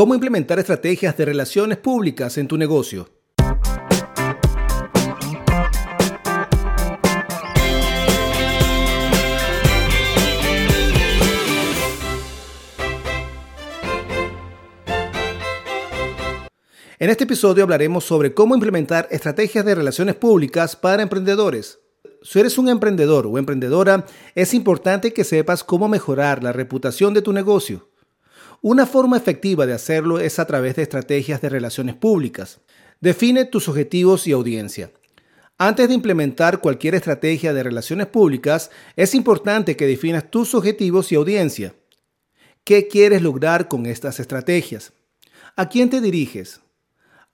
¿Cómo implementar estrategias de relaciones públicas en tu negocio? En este episodio hablaremos sobre cómo implementar estrategias de relaciones públicas para emprendedores. Si eres un emprendedor o emprendedora, es importante que sepas cómo mejorar la reputación de tu negocio. Una forma efectiva de hacerlo es a través de estrategias de relaciones públicas. Define tus objetivos y audiencia. Antes de implementar cualquier estrategia de relaciones públicas, es importante que definas tus objetivos y audiencia. ¿Qué quieres lograr con estas estrategias? ¿A quién te diriges?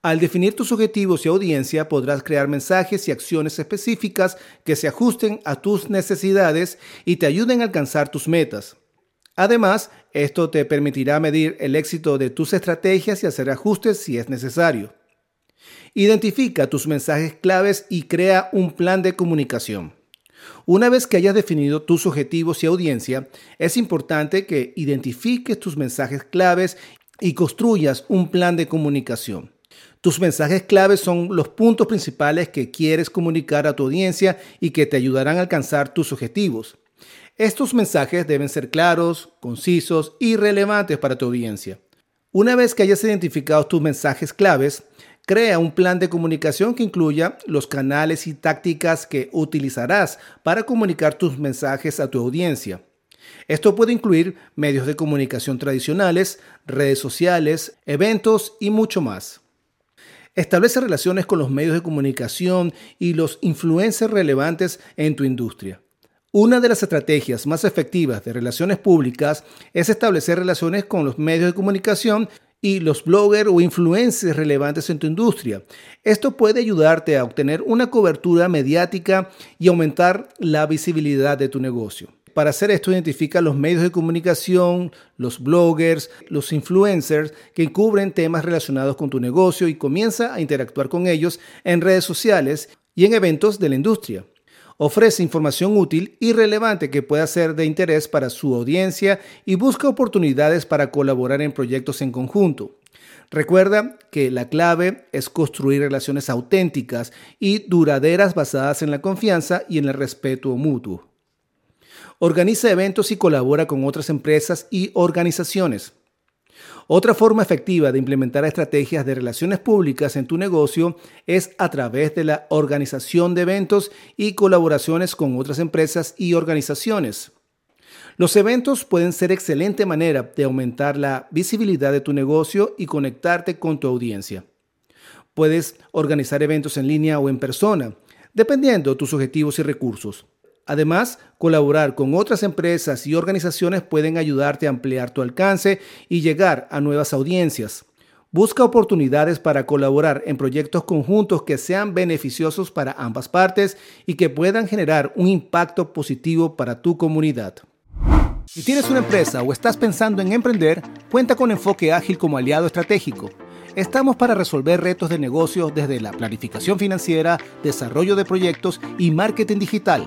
Al definir tus objetivos y audiencia podrás crear mensajes y acciones específicas que se ajusten a tus necesidades y te ayuden a alcanzar tus metas. Además, esto te permitirá medir el éxito de tus estrategias y hacer ajustes si es necesario. Identifica tus mensajes claves y crea un plan de comunicación. Una vez que hayas definido tus objetivos y audiencia, es importante que identifiques tus mensajes claves y construyas un plan de comunicación. Tus mensajes claves son los puntos principales que quieres comunicar a tu audiencia y que te ayudarán a alcanzar tus objetivos. Estos mensajes deben ser claros, concisos y relevantes para tu audiencia. Una vez que hayas identificado tus mensajes claves, crea un plan de comunicación que incluya los canales y tácticas que utilizarás para comunicar tus mensajes a tu audiencia. Esto puede incluir medios de comunicación tradicionales, redes sociales, eventos y mucho más. Establece relaciones con los medios de comunicación y los influencers relevantes en tu industria. Una de las estrategias más efectivas de relaciones públicas es establecer relaciones con los medios de comunicación y los bloggers o influencers relevantes en tu industria. Esto puede ayudarte a obtener una cobertura mediática y aumentar la visibilidad de tu negocio. Para hacer esto, identifica los medios de comunicación, los bloggers, los influencers que cubren temas relacionados con tu negocio y comienza a interactuar con ellos en redes sociales y en eventos de la industria. Ofrece información útil y relevante que pueda ser de interés para su audiencia y busca oportunidades para colaborar en proyectos en conjunto. Recuerda que la clave es construir relaciones auténticas y duraderas basadas en la confianza y en el respeto mutuo. Organiza eventos y colabora con otras empresas y organizaciones. Otra forma efectiva de implementar estrategias de relaciones públicas en tu negocio es a través de la organización de eventos y colaboraciones con otras empresas y organizaciones. Los eventos pueden ser excelente manera de aumentar la visibilidad de tu negocio y conectarte con tu audiencia. Puedes organizar eventos en línea o en persona, dependiendo de tus objetivos y recursos. Además, colaborar con otras empresas y organizaciones pueden ayudarte a ampliar tu alcance y llegar a nuevas audiencias. Busca oportunidades para colaborar en proyectos conjuntos que sean beneficiosos para ambas partes y que puedan generar un impacto positivo para tu comunidad. Si tienes una empresa o estás pensando en emprender, cuenta con Enfoque Ágil como aliado estratégico. Estamos para resolver retos de negocio desde la planificación financiera, desarrollo de proyectos y marketing digital.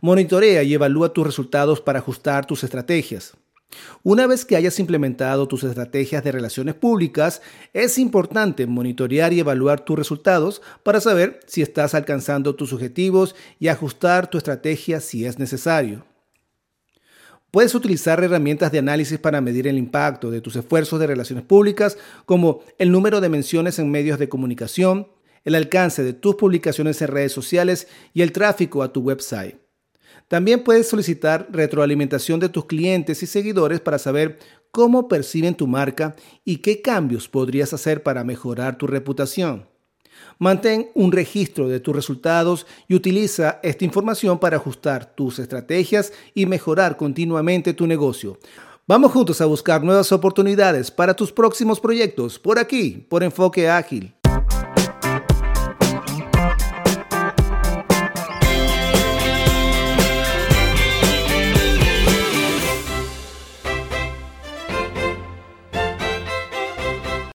Monitorea y evalúa tus resultados para ajustar tus estrategias. Una vez que hayas implementado tus estrategias de relaciones públicas, es importante monitorear y evaluar tus resultados para saber si estás alcanzando tus objetivos y ajustar tu estrategia si es necesario. Puedes utilizar herramientas de análisis para medir el impacto de tus esfuerzos de relaciones públicas, como el número de menciones en medios de comunicación, el alcance de tus publicaciones en redes sociales y el tráfico a tu website. También puedes solicitar retroalimentación de tus clientes y seguidores para saber cómo perciben tu marca y qué cambios podrías hacer para mejorar tu reputación. Mantén un registro de tus resultados y utiliza esta información para ajustar tus estrategias y mejorar continuamente tu negocio. Vamos juntos a buscar nuevas oportunidades para tus próximos proyectos por aquí, por Enfoque Ágil.